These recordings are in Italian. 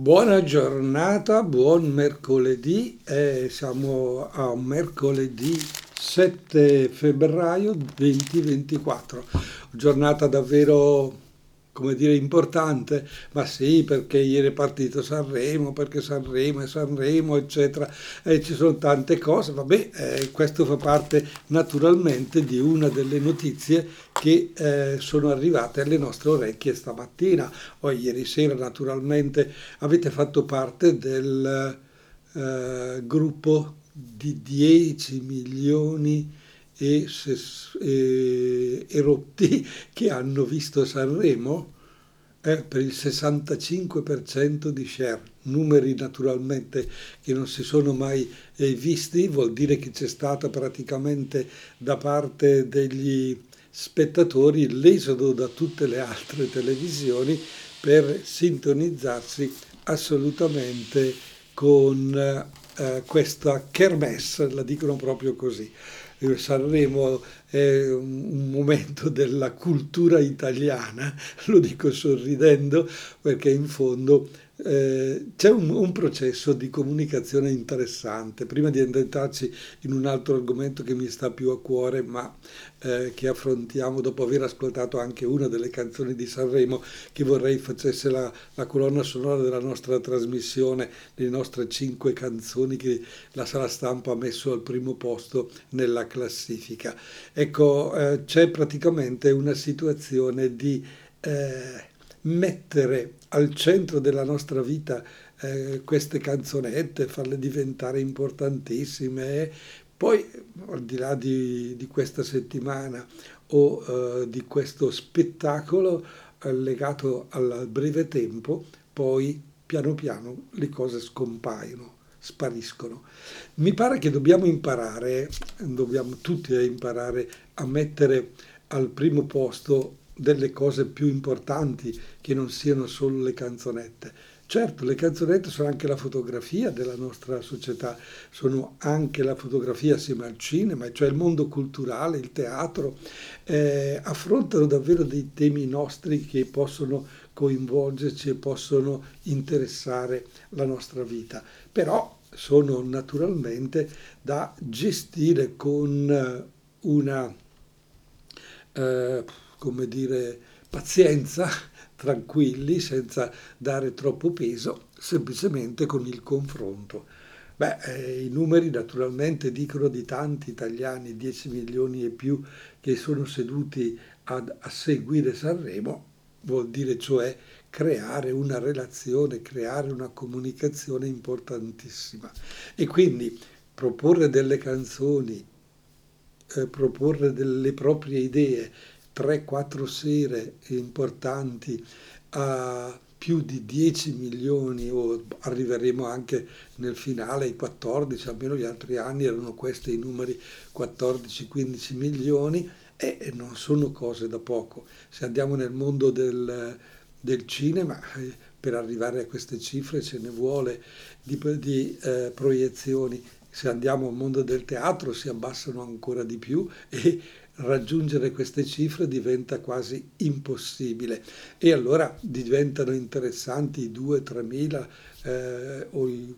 Buona giornata, buon mercoledì, eh, siamo a mercoledì 7 febbraio 2024, giornata davvero come dire, importante, ma sì, perché ieri è partito Sanremo, perché Sanremo e Sanremo, eccetera, e ci sono tante cose, vabbè, eh, questo fa parte naturalmente di una delle notizie che eh, sono arrivate alle nostre orecchie stamattina. O ieri sera naturalmente avete fatto parte del eh, gruppo di 10 milioni e, e, erotti che hanno visto Sanremo eh, per il 65% di share, numeri naturalmente che non si sono mai eh, visti, vuol dire che c'è stata praticamente da parte degli spettatori l'esodo da tutte le altre televisioni per sintonizzarsi assolutamente con eh, questa kermesse, la dicono proprio così. Sanremo è un momento della cultura italiana, lo dico sorridendo perché in fondo eh, c'è un, un, processo di comunicazione interessante. Prima di entrarci in un altro argomento che mi sta più a cuore, ma eh, che affrontiamo dopo aver ascoltato anche una delle canzoni di Sanremo, che vorrei facesse la, la colonna sonora della nostra trasmissione, le nostre cinque canzoni che la sala stampa ha messo al primo posto nella classifica. Ecco, eh, c'è praticamente una situazione di eh, mettere al centro della nostra vita eh, queste canzonette, farle diventare importantissime. Poi, al di là di, di questa settimana o eh, di questo spettacolo eh, legato al breve tempo, poi piano piano le cose scompaiono, spariscono. Mi pare che dobbiamo imparare, dobbiamo tutti imparare a mettere al primo posto delle cose più importanti che non siano solo le canzonette. Certo, le canzonette sono anche la fotografia della nostra società, sono anche la fotografia assieme al cinema, cioè il mondo culturale, il teatro, eh, affrontano davvero dei temi nostri che possono coinvolgerci e possono interessare la nostra vita. Però sono naturalmente da gestire con una... Eh, come dire, pazienza, tranquilli, senza dare troppo peso, semplicemente con il confronto. Beh, eh, i numeri naturalmente dicono di tanti italiani, 10 milioni e più, che sono seduti ad, a seguire Sanremo, vuol dire cioè creare una relazione, creare una comunicazione importantissima. E quindi proporre delle canzoni, eh, proporre delle proprie idee 3-4 sere importanti a più di 10 milioni o arriveremo anche nel finale ai 14, almeno gli altri anni erano questi i numeri 14-15 milioni e non sono cose da poco. Se andiamo nel mondo del, del cinema, eh, per arrivare a queste cifre ce ne vuole di, di eh, proiezioni. Se andiamo al mondo del teatro si abbassano ancora di più e raggiungere queste cifre diventa quasi impossibile e allora diventano interessanti i 2-3 mila eh, o i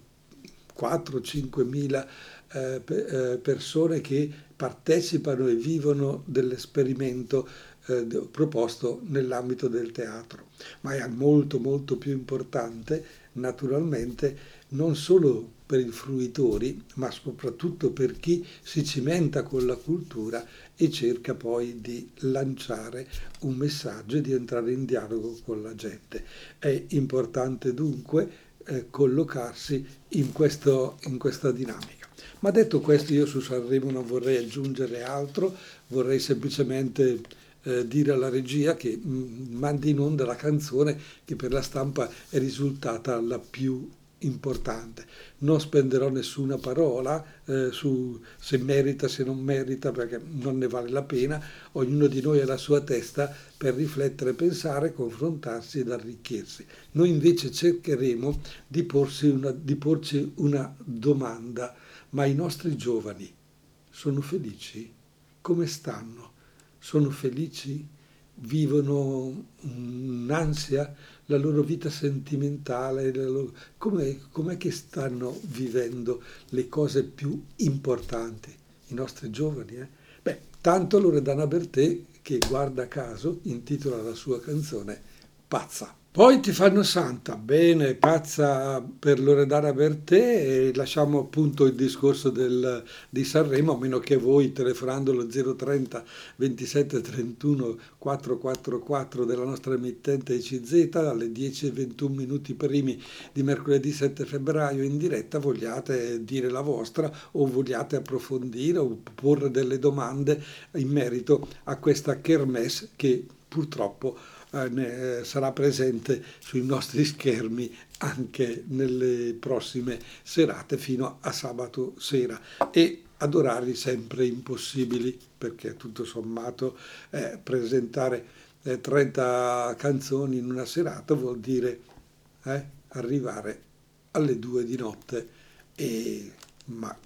4-5 mila eh, eh, persone che partecipano e vivono dell'esperimento eh, proposto nell'ambito del teatro. Ma è molto molto più importante naturalmente non solo per i fruitori, ma soprattutto per chi si cimenta con la cultura e cerca poi di lanciare un messaggio e di entrare in dialogo con la gente. È importante dunque eh, collocarsi in, questo, in questa dinamica. Ma detto questo io su Sanremo non vorrei aggiungere altro, vorrei semplicemente eh, dire alla regia che mh, mm, mandi in onda la canzone che per la stampa è risultata la più importante. Non spenderò nessuna parola eh, su se merita, se non merita, perché non ne vale la pena. Ognuno di noi ha la sua testa per riflettere, pensare, confrontarsi ed arricchirsi. Noi invece cercheremo di, una, di porci una domanda, ma i nostri giovani sono felici? Come stanno? Sono felici? Vivono un'ansia? La loro vita sentimentale, loro... com'è, com'è che stanno vivendo le cose più importanti, i nostri giovani. Eh? Beh, tanto Loredana Bertè, che guarda caso, intitola la sua canzone Pazza. Poi ti fanno santa, bene, pazza per Loredana Bertè e lasciamo appunto il discorso del, di Sanremo, a meno che voi telefonando lo 030 27 31 444 della nostra emittente ICZ alle 10 e 21 minuti primi di mercoledì 7 febbraio in diretta vogliate dire la vostra o vogliate approfondire o porre delle domande in merito a questa kermesse che purtroppo eh, eh, sarà presente sui nostri schermi anche nelle prossime serate fino a sabato sera. E ad orari sempre impossibili perché tutto sommato eh, presentare eh, 30 canzoni in una serata vuol dire eh, arrivare alle due di notte. E ma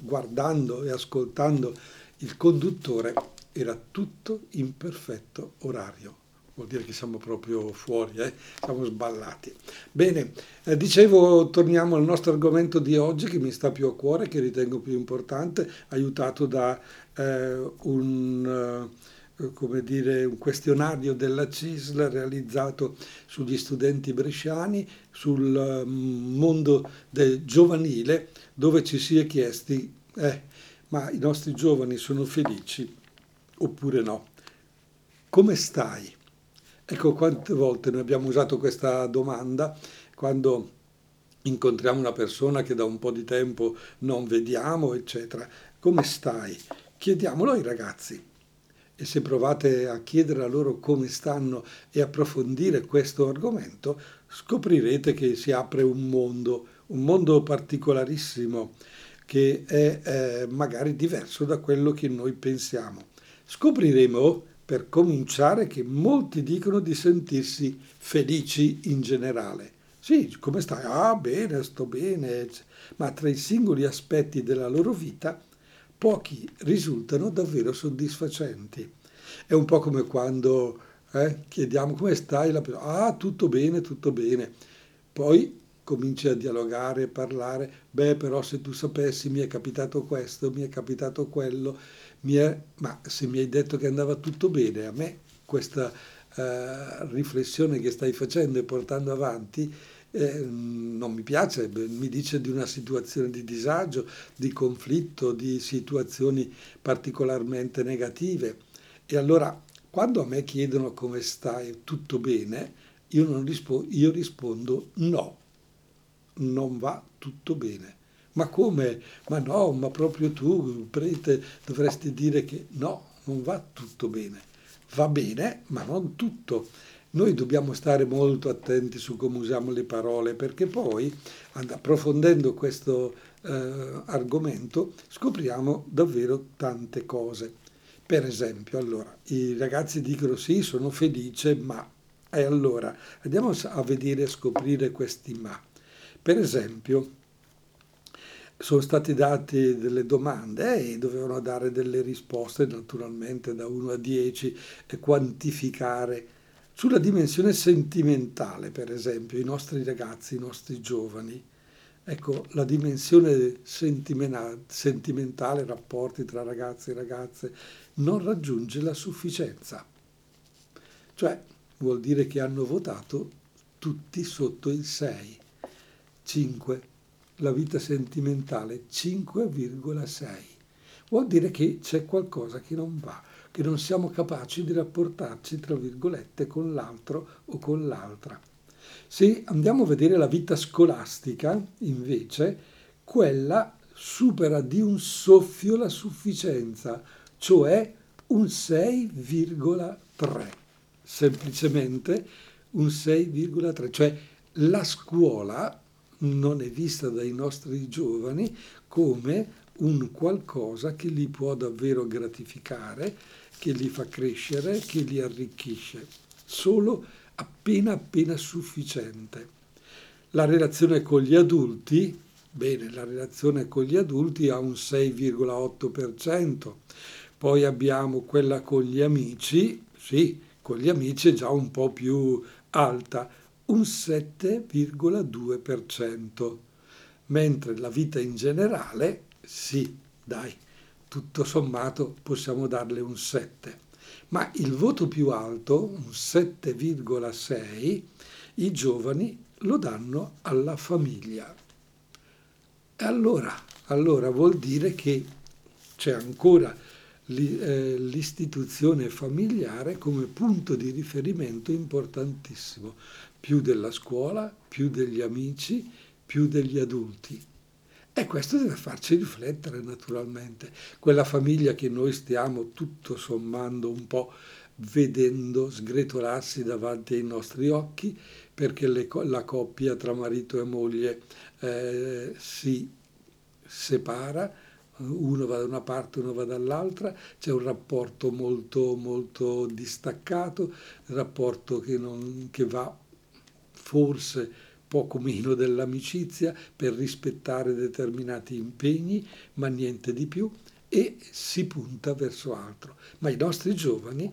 guardando e ascoltando il conduttore era tutto in perfetto orario vuol dire che siamo proprio fuori, eh? siamo sballati. Bene, eh, dicevo, torniamo al nostro argomento di oggi che mi sta più a cuore, che ritengo più importante, aiutato da eh, un, eh, dire, un questionario della CISL realizzato sugli studenti bresciani, sul mm, mondo del giovanile, dove ci si è chiesti, eh, ma i nostri giovani sono felici oppure no? Come stai? Ecco quante volte noi abbiamo usato questa domanda quando incontriamo una persona che da un po' di tempo non vediamo, eccetera. Come stai? Chiediamolo ai ragazzi. E se provate a chiedere a loro come stanno e approfondire questo argomento, scoprirete che si apre un mondo, un mondo particolarissimo che è eh, magari diverso da quello che noi pensiamo. Scopriremo per cominciare che molti dicono di sentirsi felici in generale. Sì, come stai? Ah, bene, sto bene. Ma tra i singoli aspetti della loro vita, pochi risultano davvero soddisfacenti. È un po' come quando eh, chiediamo come stai, la persona, ah, tutto bene, tutto bene. Poi cominci a dialogare, parlare, beh, però se tu sapessi mi è capitato questo, mi è capitato quello è, ma se mi hai detto che andava tutto bene, a me questa uh, riflessione che stai facendo e portando avanti eh, non mi piace, mi dice di una situazione di disagio, di conflitto, di situazioni particolarmente negative. E allora, quando a me chiedono come stai, tutto bene, io, rispondo, io rispondo no, non va tutto bene. Ma come? Ma no, ma proprio tu, prete, dovresti dire che no, non va tutto bene. Va bene, ma non tutto. Noi dobbiamo stare molto attenti su come usiamo le parole perché poi, approfondendo questo eh, argomento, scopriamo davvero tante cose. Per esempio, allora, i ragazzi dicono sì, sono felice, ma... E allora, andiamo a vedere e scoprire questi ma. Per esempio, sono stati date delle domande e dovevano dare delle risposte naturalmente da 1 a 10 e quantificare sulla dimensione sentimentale, per esempio, i nostri ragazzi, i nostri giovani. Ecco, la dimensione sentimentale, rapporti tra ragazzi e ragazze, non raggiunge la sufficienza. Cioè, vuol dire che hanno votato tutti sotto il 6, 5, la vita sentimentale 5,6. Vuol dire che c'è qualcosa che non va, che non siamo capaci di rapportarci, tra virgolette, con l'altro o con l'altra. Se andiamo a vedere la vita scolastica, invece, quella supera di un soffio la sufficienza, cioè un 6,3. Semplicemente un 6,3, cioè la scuola non è vista dai nostri giovani come un qualcosa che li può davvero gratificare, che li fa crescere, che li arricchisce, solo appena appena sufficiente. La relazione con gli adulti, bene, la relazione con gli adulti ha un 6,8%, poi abbiamo quella con gli amici, sì, con gli amici è già un po' più alta un 7,2%, mentre la vita in generale, sì, dai, tutto sommato possiamo darle un 7. Ma il voto più alto, un 7,6, i giovani lo danno alla famiglia. E allora, allora vuol dire che c'è ancora l'istituzione familiare come punto di riferimento importantissimo, più della scuola, più degli amici, più degli adulti. E questo deve farci riflettere naturalmente. Quella famiglia che noi stiamo tutto sommando un po' vedendo sgretolarsi davanti ai nostri occhi perché le, la coppia tra marito e moglie eh, si separa, uno va da una parte, uno va dall'altra, c'è un rapporto molto, molto distaccato, rapporto che, non, che va forse poco meno dell'amicizia per rispettare determinati impegni, ma niente di più, e si punta verso altro. Ma i nostri giovani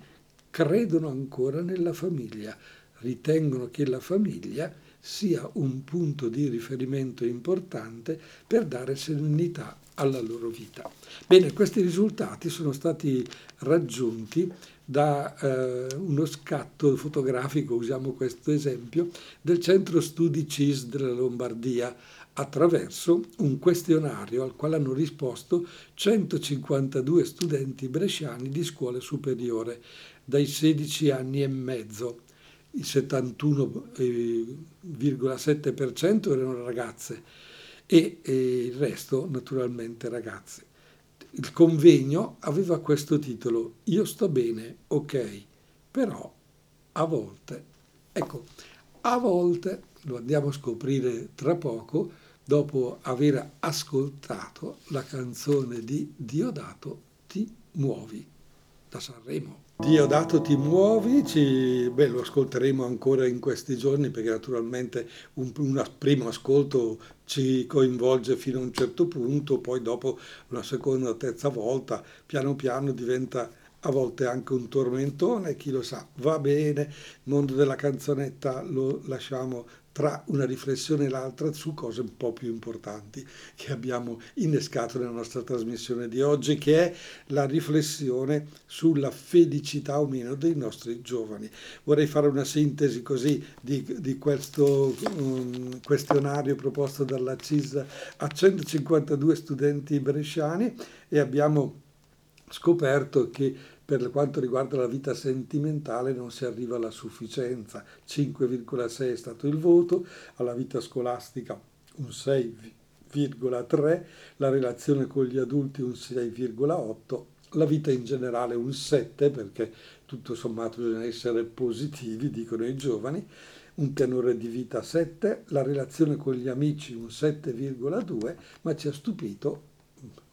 credono ancora nella famiglia, ritengono che la famiglia sia un punto di riferimento importante per dare serenità alla loro vita. Bene, questi risultati sono stati raggiunti da eh, uno scatto fotografico, usiamo questo esempio, del Centro Studi CIS della Lombardia attraverso un questionario al quale hanno risposto 152 studenti bresciani di scuola superiore dai 16 anni e mezzo. Il 71,7% erano ragazze e, e il resto naturalmente ragazze. Il convegno aveva questo titolo, Io sto bene, ok, però a volte, ecco, a volte, lo andiamo a scoprire tra poco, dopo aver ascoltato la canzone di Diodato Ti muovi da Sanremo. Diodato ti muovi, ci, beh, lo ascolteremo ancora in questi giorni perché naturalmente un, un, primo ascolto ci coinvolge fino a un certo punto, poi dopo una seconda terza volta piano piano diventa a volte anche un tormentone, chi lo sa, va bene, il mondo della canzonetta lo lasciamo tra una riflessione e l'altra su cose un po' più importanti che abbiamo innescato nella nostra trasmissione di oggi, che è la riflessione sulla felicità o meno dei nostri giovani. Vorrei fare una sintesi così di, di questo um, questionario proposto dalla CIS a 152 studenti bresciani e abbiamo scoperto che per quanto riguarda la vita sentimentale non si arriva alla sufficienza, 5,6 è stato il voto, alla vita scolastica un 6,3, la relazione con gli adulti un 6,8, la vita in generale un 7 perché tutto sommato bisogna essere positivi, dicono i giovani, un tenore di vita 7, la relazione con gli amici un 7,2, ma ci ha stupito,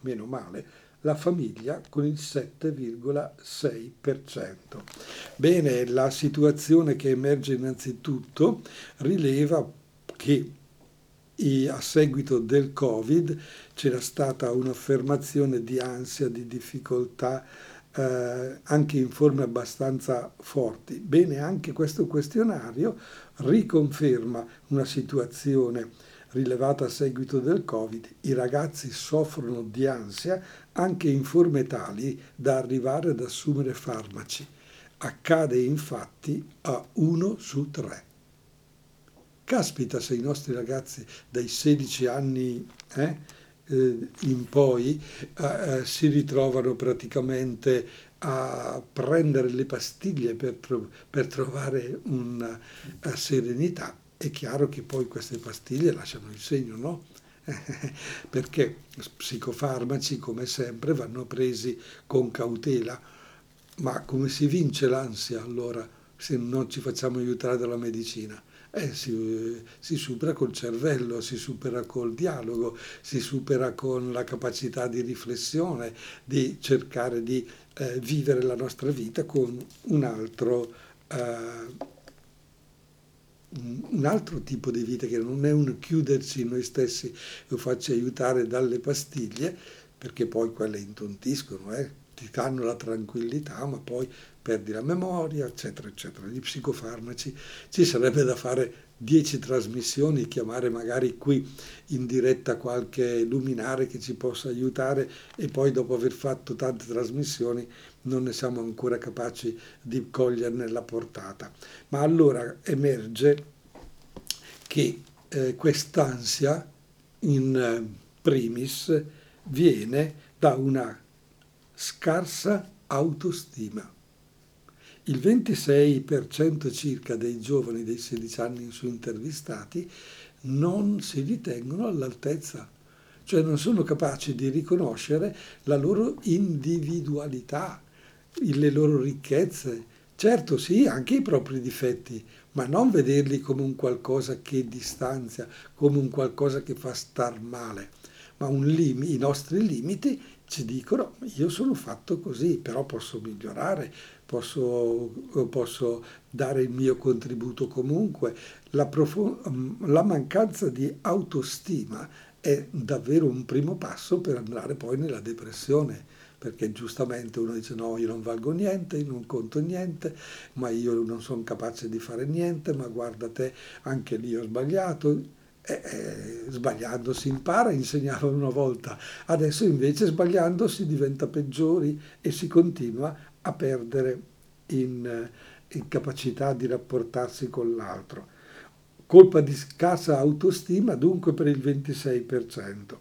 meno male, la famiglia con il 7,6%. Bene, la situazione che emerge innanzitutto rileva che a seguito del Covid c'era stata un'affermazione di ansia, di difficoltà, eh, anche in forme abbastanza forti. Bene, anche questo questionario riconferma una situazione rilevata a seguito del Covid, i ragazzi soffrono di ansia anche in forme tali da arrivare ad assumere farmaci. Accade infatti a uno su tre. Caspita se i nostri ragazzi dai 16 anni eh, eh, in poi eh, eh, si ritrovano praticamente a prendere le pastiglie per, per trovare una eh, serenità è chiaro che poi queste pastiglie lasciano il segno, no? Perché psicofarmaci, come sempre, vanno presi con cautela. Ma come si vince l'ansia allora se non ci facciamo aiutare dalla medicina? Eh, si, si, supera col cervello, si supera col dialogo, si supera con la capacità di riflessione, di cercare di eh, vivere la nostra vita con un altro eh, un altro tipo di vita che non è un chiuderci noi stessi e farci aiutare dalle pastiglie, perché poi quelle intontiscono, eh? ti danno la tranquillità, ma poi perdi la memoria, eccetera, eccetera. Gli psicofarmaci ci sarebbe da fare 10 trasmissioni, chiamare magari qui in diretta qualche luminare che ci possa aiutare e poi dopo aver fatto tante trasmissioni non ne siamo ancora capaci di coglierne la portata. Ma allora emerge che eh, quest'ansia in eh, primis viene da una scarsa autostima. Il 26% circa dei giovani dei 16 anni su intervistati non si ritengono all'altezza, cioè non sono capaci di riconoscere la loro individualità, le loro ricchezze, certo sì, anche i propri difetti, ma non vederli come un qualcosa che distanzia, come un qualcosa che fa star male, ma lim- i nostri limiti ci dicono io sono fatto così, però posso migliorare, posso, posso dare il mio contributo comunque. La, profond- la mancanza di autostima è davvero un primo passo per andare poi nella depressione perché giustamente uno dice no, io non valgo niente, io non conto niente, ma io non sono capace di fare niente, ma guarda te, anche lì ho sbagliato. Eh, eh, sbagliando si impara, insegnavano una volta, adesso invece sbagliando si diventa peggiori e si continua a perdere in, in capacità di rapportarsi con l'altro. Colpa di scarsa autostima dunque per il 26%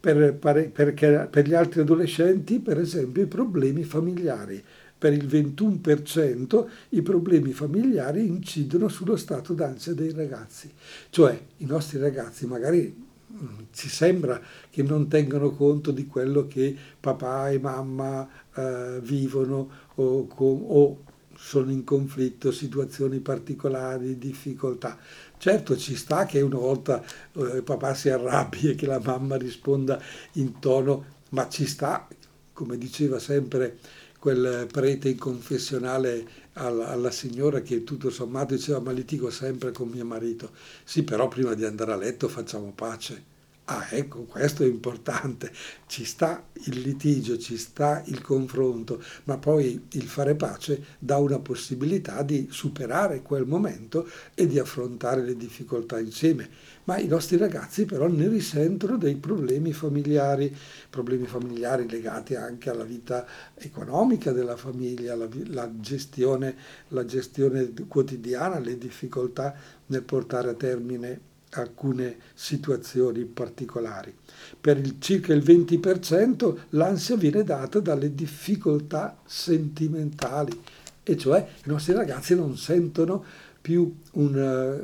per, per, per gli altri adolescenti, per esempio, i problemi familiari. Per il 21% i problemi familiari incidono sullo stato d'ansia dei ragazzi. Cioè i nostri ragazzi magari mm, ci sembra che non tengano conto di quello che papà e mamma eh, vivono o, o, sono in conflitto, situazioni particolari, difficoltà. Certo ci sta che una volta eh, papà si arrabbi e che la mamma risponda in tono, ma ci sta, come diceva sempre quel prete in confessionale alla, alla, signora che tutto sommato diceva ma litigo sempre con mio marito. Sì, però prima di andare a letto facciamo pace. Ah, ecco, questo è importante. Ci sta il litigio, ci sta il confronto, ma poi il fare pace dà una possibilità di superare quel momento e di affrontare le difficoltà insieme. Ma i nostri ragazzi però ne risentono dei problemi familiari, problemi familiari legati anche alla vita economica della famiglia, la, la, gestione, la gestione quotidiana, le difficoltà nel portare a termine alcune situazioni particolari. Per il, circa il 20% l'ansia viene data dalle difficoltà sentimentali, e cioè i nostri ragazzi non sentono più un,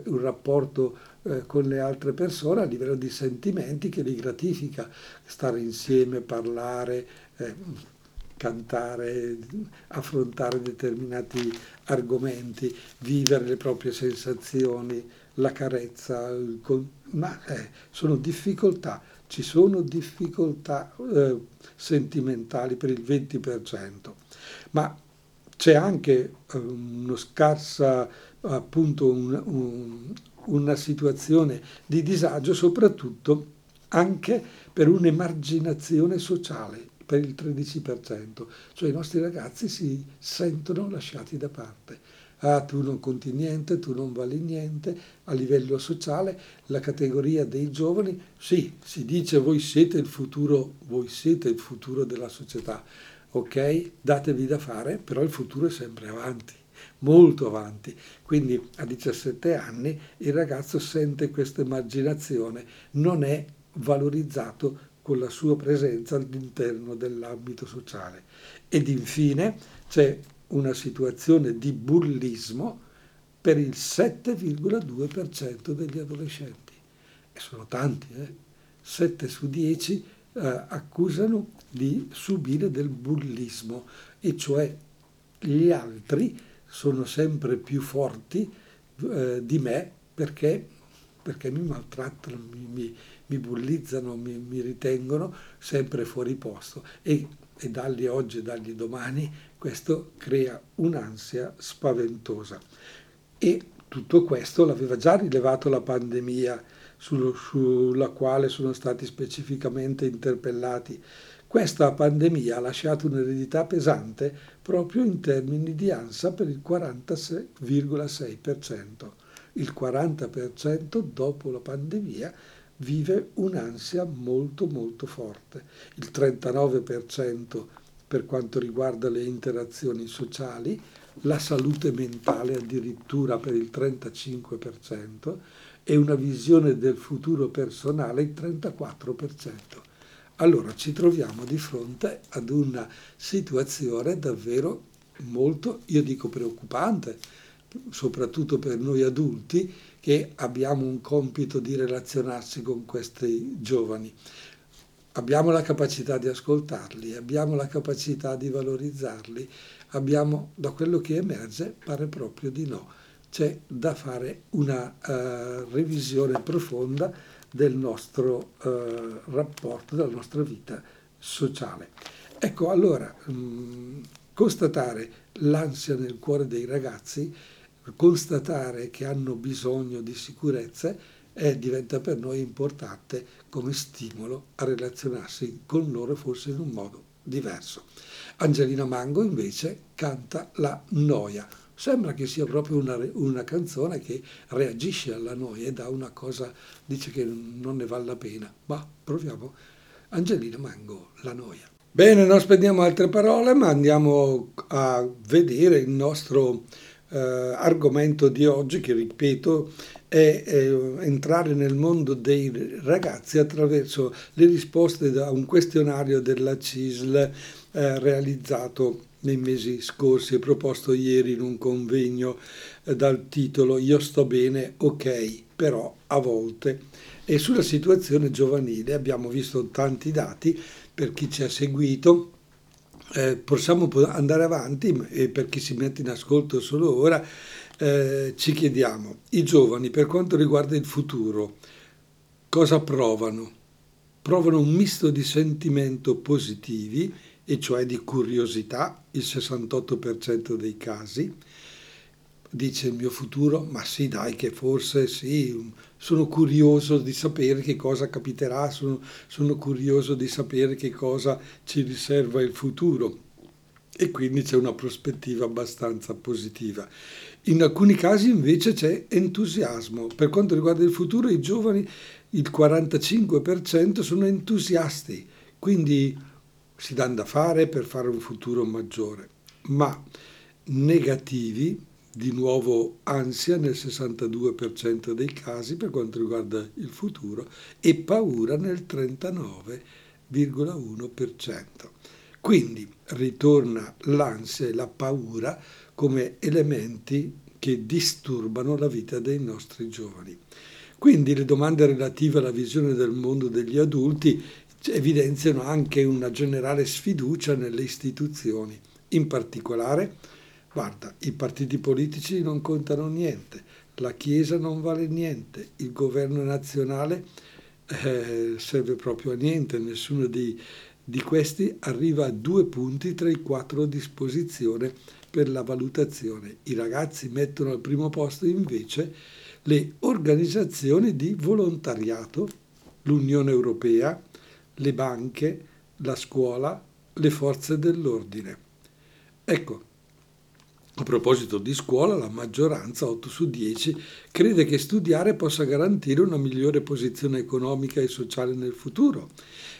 uh, un rapporto uh, con le altre persone a livello di sentimenti che li gratifica, stare insieme, parlare, eh, cantare, affrontare determinati argomenti, vivere le proprie sensazioni la carezza, ma eh, sono difficoltà, ci sono difficoltà eh, sentimentali per il 20%, ma c'è anche eh, uno scarsa, appunto un, un, una situazione di disagio, soprattutto anche per un'emarginazione sociale per il 13%, cioè i nostri ragazzi si sentono lasciati da parte ah tu non conti niente, tu non vali niente, a livello sociale la categoria dei giovani, sì, si dice voi siete il futuro, voi siete il futuro della società, ok? Datevi da fare, però il futuro è sempre avanti molto avanti. Quindi a 17 anni il ragazzo sente questa immaginazione, non è valorizzato con la sua presenza all'interno dell'ambito sociale. Ed infine c'è una situazione di bullismo per il 7,2% degli adolescenti. E sono tanti, eh? 7 su 10 eh, accusano di subire del bullismo, e cioè gli altri sono sempre più forti eh, di me perché, perché, mi maltrattano, mi, mi, mi bullizzano, mi, mi, ritengono sempre fuori posto. E, e dagli oggi e dagli domani questo crea un'ansia spaventosa. E tutto questo l'aveva già rilevato la pandemia, sullo, sulla quale sono stati specificamente interpellati Questa pandemia ha lasciato un'eredità pesante proprio in termini di ansia per il 46,6%. Il 40% dopo la pandemia vive un'ansia molto molto forte. Il 39% per quanto riguarda le interazioni sociali, la salute mentale addirittura per il 35% e una visione del futuro personale il 34% allora ci troviamo di fronte ad una situazione davvero molto, io dico preoccupante, soprattutto per noi adulti che abbiamo un compito di relazionarsi con questi giovani. Abbiamo la capacità di ascoltarli, abbiamo la capacità di valorizzarli, abbiamo, da quello che emerge, pare proprio di no. C'è da fare una uh, revisione profonda del nostro eh, rapporto, della nostra vita sociale. Ecco, allora, mh, mm, constatare l'ansia nel cuore dei ragazzi, constatare che hanno bisogno di sicurezza, eh, diventa per noi importante come stimolo a relazionarsi con loro forse in un modo diverso. Angelina Mango invece canta la noia Sembra che sia proprio una, una, canzone che reagisce alla noia e dà una cosa, dice che non ne vale la pena. Ma proviamo. Angelina Mango, la noia. Bene, non spendiamo altre parole, ma andiamo a vedere il nostro eh, argomento di oggi, che ripeto è eh, entrare nel mondo dei ragazzi attraverso le risposte a un questionario della CISL eh, realizzato nei mesi scorsi e proposto ieri in un convegno eh, dal titolo Io sto bene, ok, però a volte. E sulla situazione giovanile abbiamo visto tanti dati per chi ci ha seguito. Eh, possiamo andare avanti e per chi si mette in ascolto solo ora eh, ci chiediamo, i giovani per quanto riguarda il futuro, cosa provano? Provano un misto di sentimento positivi e cioè di curiosità, il 68% dei casi. Dice il mio futuro, ma sì dai che forse sì, sono curioso di sapere che cosa capiterà, sono, sono curioso di sapere che cosa ci riserva il futuro e quindi c'è una prospettiva abbastanza positiva. In alcuni casi invece c'è entusiasmo. Per quanto riguarda il futuro, i giovani, il 45% sono entusiasti, quindi si danno da fare per fare un futuro maggiore, ma negativi, di nuovo ansia nel 62% dei casi per quanto riguarda il futuro e paura nel 39,1%. Quindi ritorna l'ansia e la paura come elementi che disturbano la vita dei nostri giovani. Quindi le domande relative alla visione del mondo degli adulti evidenziano anche una generale sfiducia nelle istituzioni. In particolare, guarda, i partiti politici non contano niente, la Chiesa non vale niente, il governo nazionale eh, serve proprio a niente, nessuno di, di questi arriva a due punti tra i quattro a disposizione per la valutazione. I ragazzi mettono al primo posto invece le organizzazioni di volontariato, l'Unione Europea, le banche, la scuola, le forze dell'ordine. Ecco, a proposito di scuola, la maggioranza, 8 su 10, crede che studiare possa garantire una migliore posizione economica e sociale nel futuro.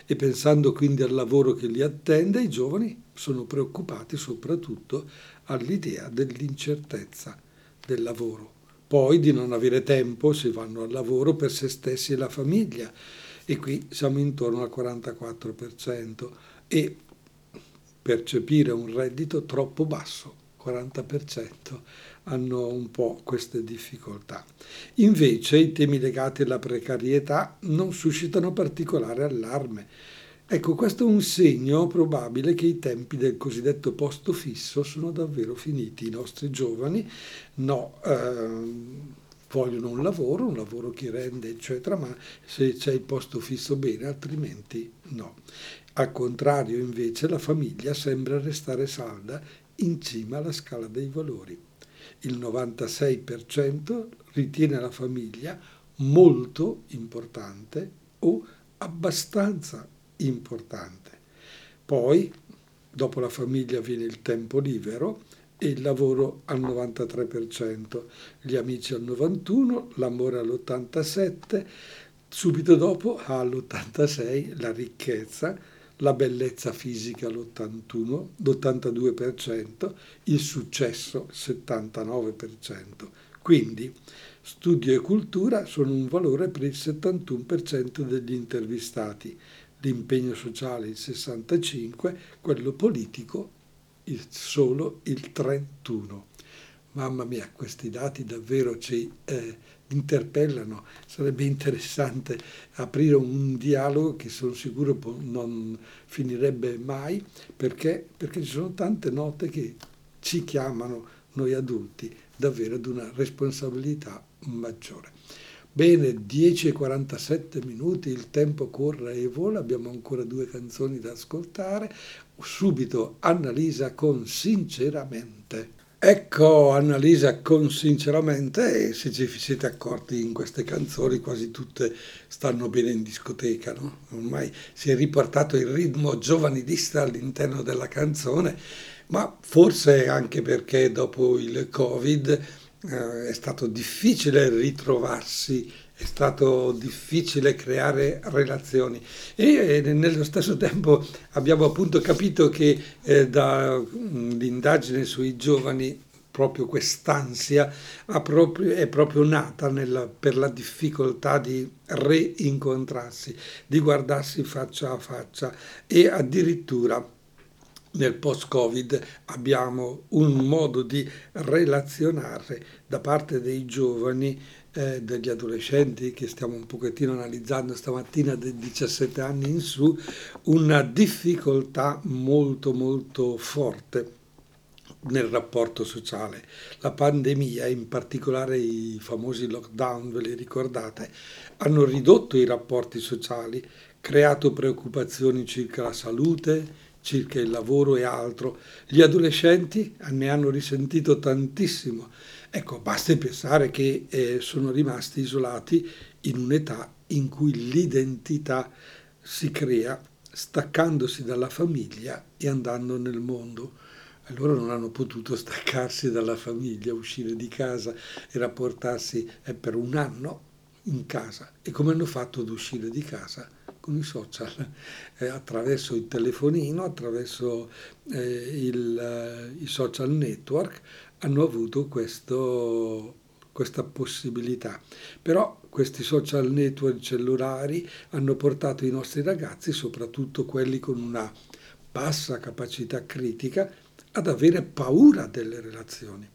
E pensando quindi al lavoro che li attende, i giovani sono preoccupati soprattutto all'idea dell'incertezza del lavoro, poi di non avere tempo se vanno al lavoro per se stessi e la famiglia. E qui siamo intorno al 44% e percepire un reddito troppo basso, 40% hanno un po' queste difficoltà. Invece i temi legati alla precarietà non suscitano particolare allarme. Ecco, questo è un segno probabile che i tempi del cosiddetto posto fisso sono davvero finiti. I nostri giovani no. Ehm, vogliono un lavoro, un lavoro che rende, eccetera, ma se c'è il posto fisso bene, altrimenti no. Al contrario, invece, la famiglia sembra restare salda in cima alla scala dei valori. Il 96% ritiene la famiglia molto importante o abbastanza importante. Poi, dopo la famiglia, viene il tempo libero e il lavoro al 93%, gli amici al 91%, l'amore all'87%, subito dopo all'86% la ricchezza, la bellezza fisica all'81%, l'82%, il successo 79%. Quindi studio e cultura sono un valore per il 71% degli intervistati, l'impegno sociale il 65%, quello politico il, solo il 31%. Mamma mia, questi dati davvero ci eh, interpellano. Sarebbe interessante aprire un dialogo che sono sicuro non finirebbe mai, perché, perché ci sono tante note che ci chiamano noi adulti davvero ad una responsabilità maggiore. Bene, 10.47 minuti, il tempo corre e vola, abbiamo ancora due canzoni da ascoltare. Subito Annalisa con Sinceramente. Ecco Annalisa con Sinceramente, e se ci siete accorti in queste canzoni quasi tutte stanno bene in discoteca, no? Ormai si è riportato il ritmo giovanilista all'interno della canzone, ma forse anche perché dopo il Covid eh, è stato difficile ritrovarsi, è stato difficile creare relazioni. E eh, nello stesso tempo abbiamo appunto capito che eh, dall'indagine sui giovani proprio quest'ansia proprio, è proprio nata nella, per la difficoltà di reincontrarsi, di guardarsi faccia a faccia. E addirittura nel post-Covid abbiamo un modo di relazionare da parte dei giovani, eh, degli adolescenti che stiamo un pochettino analizzando stamattina dei 17 anni in su, una difficoltà molto molto forte nel rapporto sociale. La pandemia, in particolare i famosi lockdown, ve li ricordate, hanno ridotto i rapporti sociali, creato preoccupazioni circa la salute, circa il lavoro e altro. Gli adolescenti ne hanno risentito tantissimo. Ecco, basti pensare che eh, sono rimasti isolati in un'età in cui l'identità si crea staccandosi dalla famiglia e andando nel mondo. Allora non hanno potuto staccarsi dalla famiglia, uscire di casa e rapportarsi eh, per un anno in casa. E come hanno fatto ad uscire di casa? con i social, eh, attraverso il telefonino, attraverso eh, il, eh, i social network, hanno avuto questo, questa possibilità. Però questi social network cellulari hanno portato i nostri ragazzi, soprattutto quelli con una bassa capacità critica, ad avere paura delle relazioni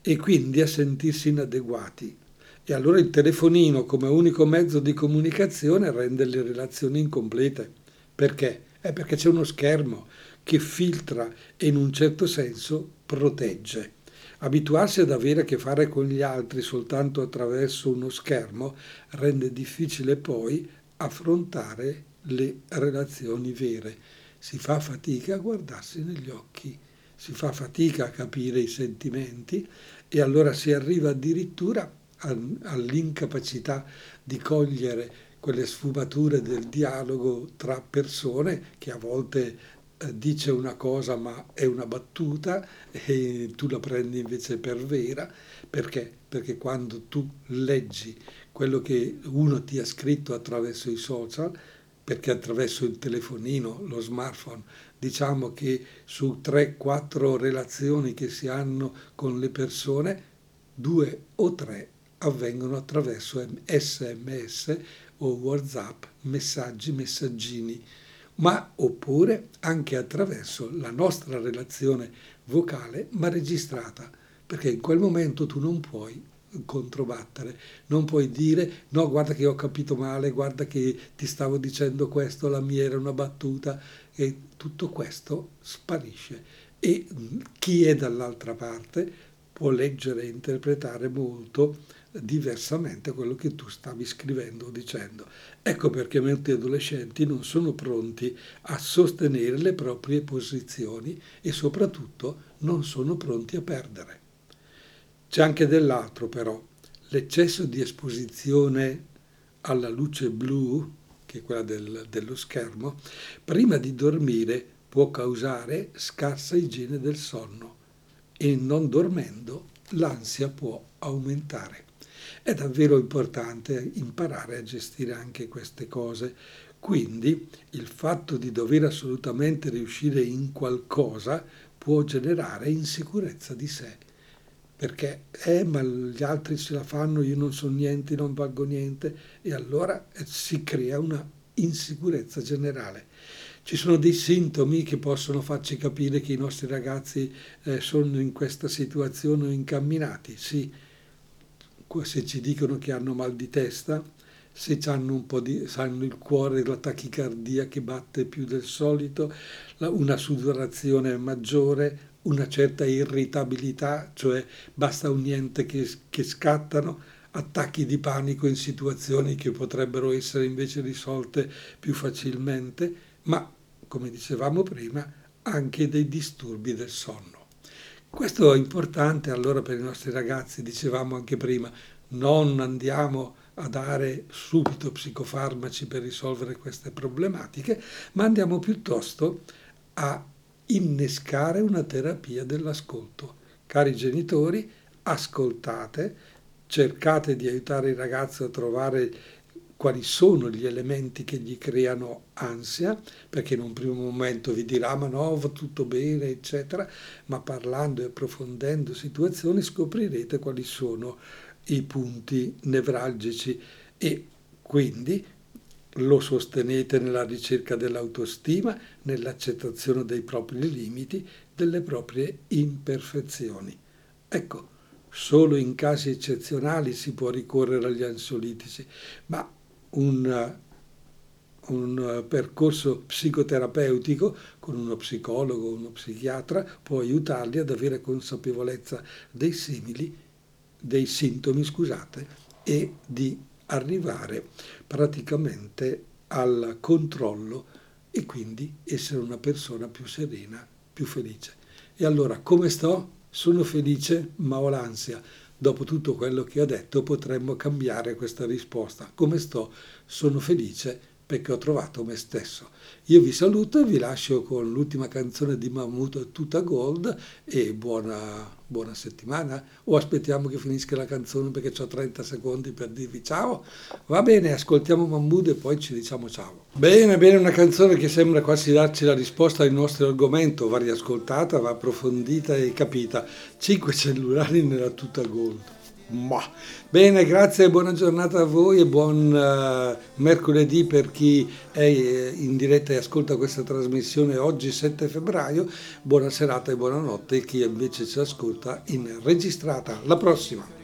e quindi a sentirsi inadeguati e allora il telefonino come unico mezzo di comunicazione rende le relazioni incomplete. Perché? È perché c'è uno schermo che filtra e in un certo senso protegge. Abituarsi ad avere a che fare con gli altri soltanto attraverso uno schermo rende difficile poi affrontare le relazioni vere. Si fa fatica a guardarsi negli occhi, si fa fatica a capire i sentimenti e allora si arriva addirittura all'incapacità di cogliere quelle sfumature del dialogo tra persone che a volte dice una cosa ma è una battuta e tu la prendi invece per vera. Perché? Perché quando tu leggi quello che uno ti ha scritto attraverso i social, perché attraverso il telefonino, lo smartphone, diciamo che su 3-4 relazioni che si hanno con le persone, due o tre avvengono attraverso sms o whatsapp, messaggi, messaggini, ma oppure anche attraverso la nostra relazione vocale ma registrata, perché in quel momento tu non puoi controbattere, non puoi dire no guarda che ho capito male, guarda che ti stavo dicendo questo, la mia era una battuta e tutto questo sparisce. E chi è dall'altra parte può leggere e interpretare molto diversamente quello che tu stavi scrivendo o dicendo. Ecco perché molti adolescenti non sono pronti a sostenere le proprie posizioni e soprattutto non sono pronti a perdere. C'è anche dell'altro però, l'eccesso di esposizione alla luce blu, che è quella del, dello schermo, prima di dormire può causare scarsa igiene del sonno e non dormendo l'ansia può aumentare. È davvero importante imparare a gestire anche queste cose. Quindi il fatto di dover assolutamente riuscire in qualcosa può generare insicurezza di sé. Perché, eh, ma gli altri ce la fanno, io non so niente, non valgo niente, e allora eh, si crea una insicurezza generale. Ci sono dei sintomi che possono farci capire che i nostri ragazzi eh, sono in questa situazione incamminati, sì, se ci dicono che hanno mal di testa, se hanno un po' di, hanno il cuore, la tachicardia che batte più del solito, una sudorazione maggiore, una certa irritabilità, cioè basta un niente che, che scattano, attacchi di panico in situazioni che potrebbero essere invece risolte più facilmente, ma come dicevamo prima, anche dei disturbi del sonno. Questo è importante allora per i nostri ragazzi, dicevamo anche prima, non andiamo a dare subito psicofarmaci per risolvere queste problematiche, ma andiamo piuttosto a innescare una terapia dell'ascolto. Cari genitori, ascoltate, cercate di aiutare il ragazzo a trovare quali sono gli elementi che gli creano ansia, perché in un primo momento vi dirà ma no, va tutto bene, eccetera, ma parlando e approfondendo situazioni scoprirete quali sono i punti nevralgici e quindi lo sostenete nella ricerca dell'autostima, nell'accettazione dei propri limiti, delle proprie imperfezioni. Ecco, solo in casi eccezionali si può ricorrere agli ansiolitici, ma un, un percorso psicoterapeutico con uno psicologo, uno psichiatra può aiutarli ad avere consapevolezza dei simili, dei sintomi, scusate, e di arrivare praticamente al controllo e quindi essere una persona più serena, più felice. E allora come sto? Sono felice ma ho l'ansia dopo tutto quello che ho detto potremmo cambiare questa risposta. Come sto? Sono felice perché ho trovato me stesso. Io vi saluto e vi lascio con l'ultima canzone di Mahmood, Tutta Gold, e buona, buona settimana. O aspettiamo che finisca la canzone perché ho 30 secondi per dirvi ciao. Va bene, ascoltiamo Mahmood e poi ci diciamo ciao. Bene, bene, una canzone che sembra quasi darci la risposta al nostro argomento, va riascoltata, va approfondita e capita. 5 cellulari nella Tutta Gold. Ma. Bene, grazie buona giornata a voi e buon uh, mercoledì per chi è eh, in diretta e ascolta questa trasmissione oggi 7 febbraio. Buona serata e buonanotte chi invece ci ascolta in registrata. La prossima.